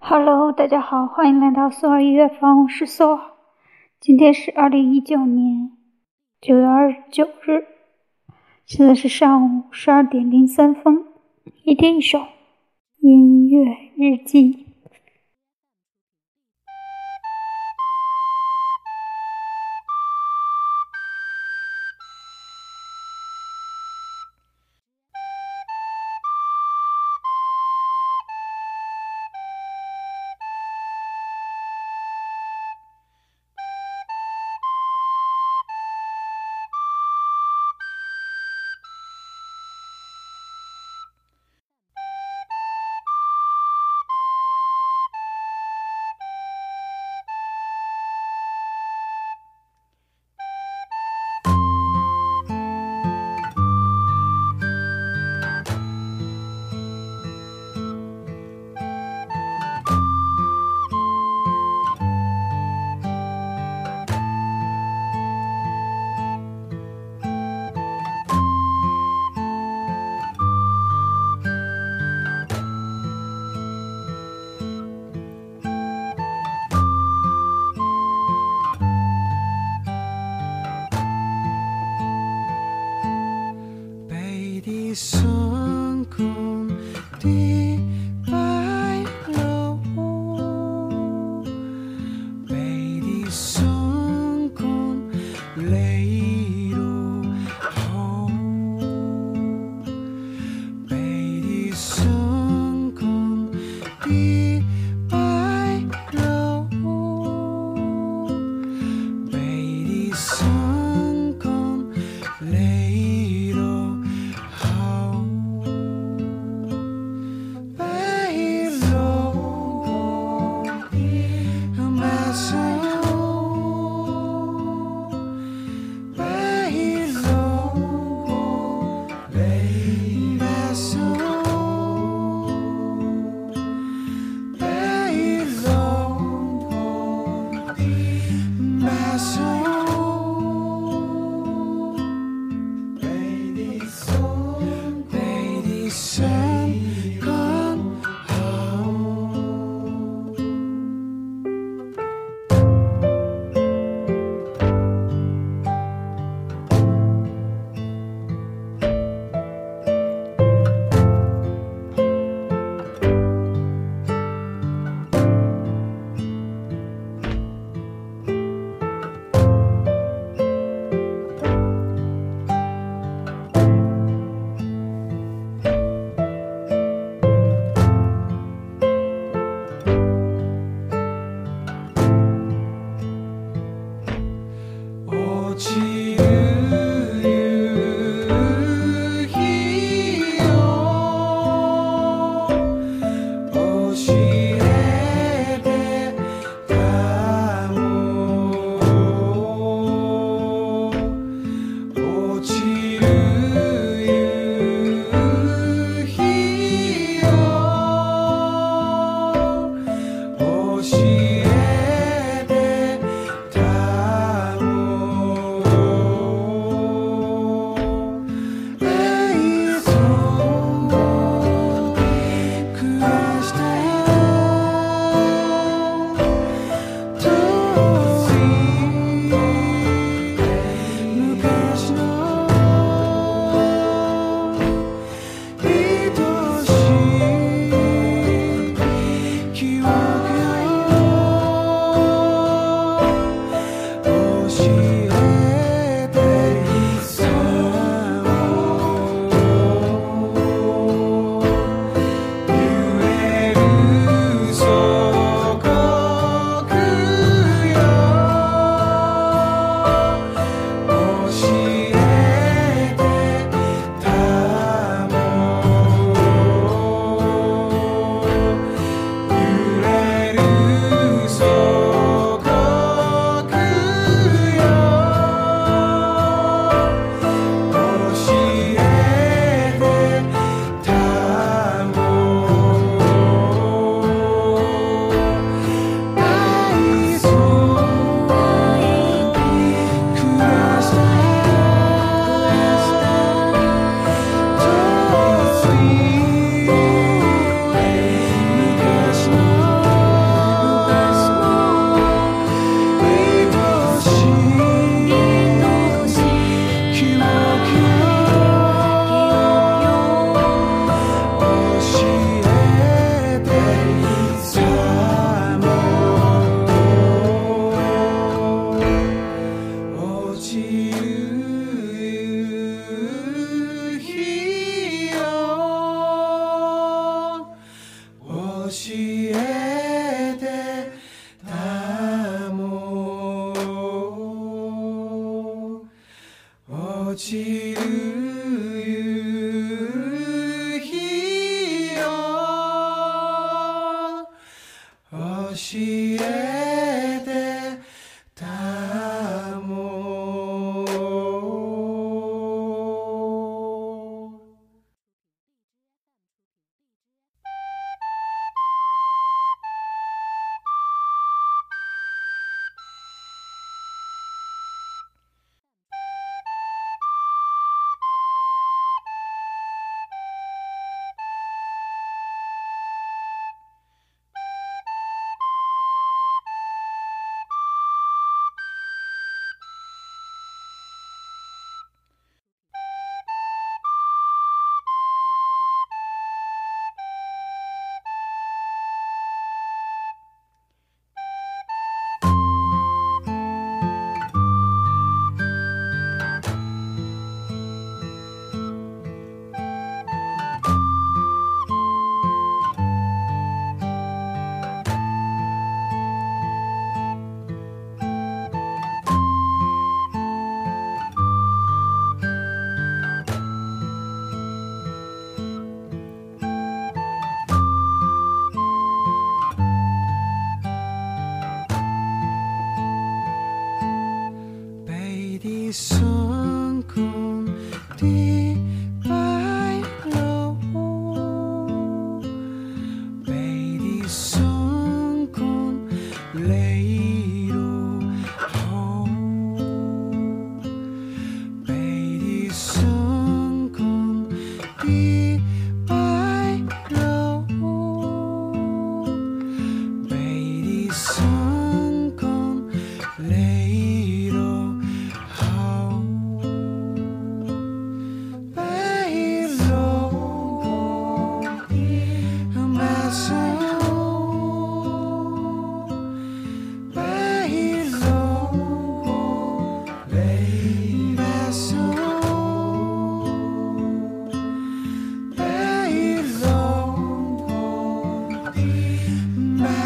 Hello，大家好，欢迎来到苏尔音乐房，我是苏儿。今天是二零一九年九月二十九日，现在是上午十二点零三分。一天一首音乐日记。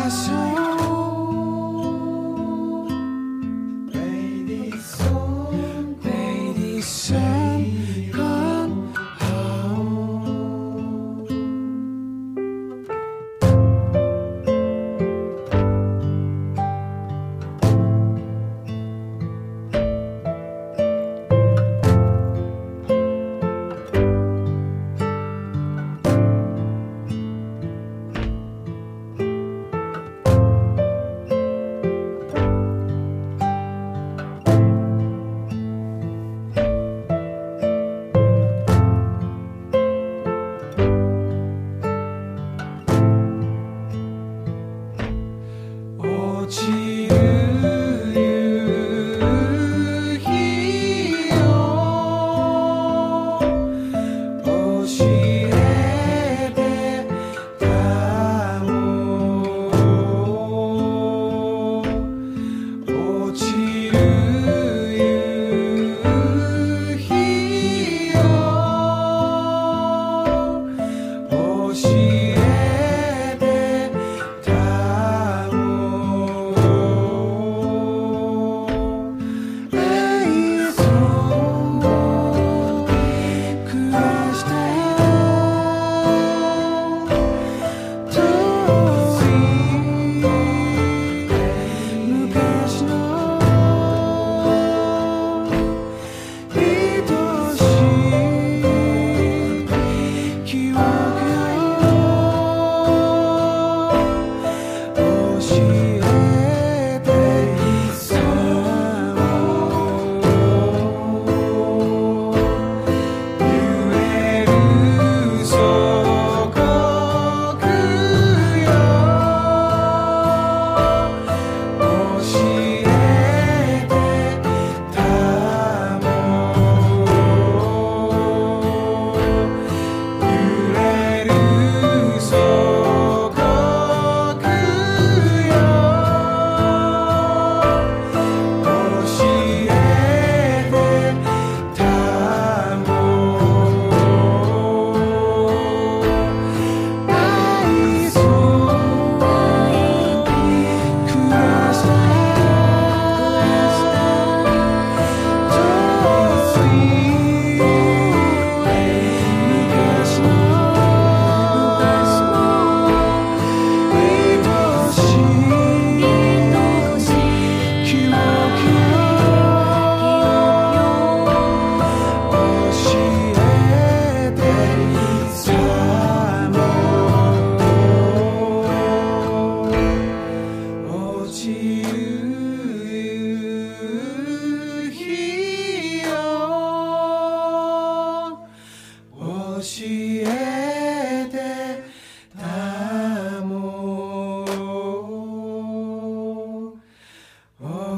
coração. 落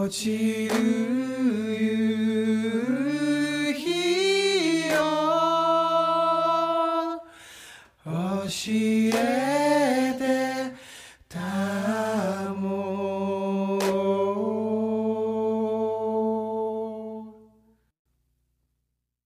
落ちる